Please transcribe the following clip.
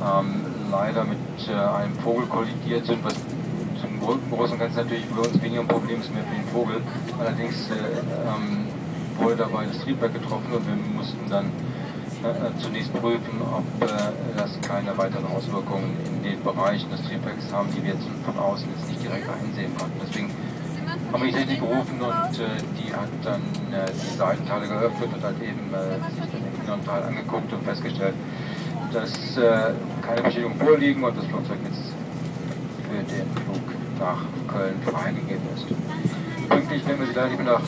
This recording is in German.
ähm, leider mit äh, einem Vogel kollidiert sind, was zum Großen Ganzen natürlich für uns weniger ein Problem ist mehr für den Vogel. Allerdings äh, ähm, wurde dabei das Triebwerk getroffen und wir mussten dann äh, zunächst prüfen, ob äh, das keine weiteren Auswirkungen in den Bereichen des Triebwerks haben, die wir jetzt von außen jetzt nicht direkt einsehen konnten. Deswegen haben wir die Technik gerufen und äh, die hat dann äh, die Seitenteile geöffnet und hat eben äh, sich den inneren Teil angeguckt und festgestellt, dass äh, keine Beschädigungen vorliegen und das Flugzeug jetzt für den Flug nach Köln freigegeben ist. Pünktlich nehmen wir Sie gleich nach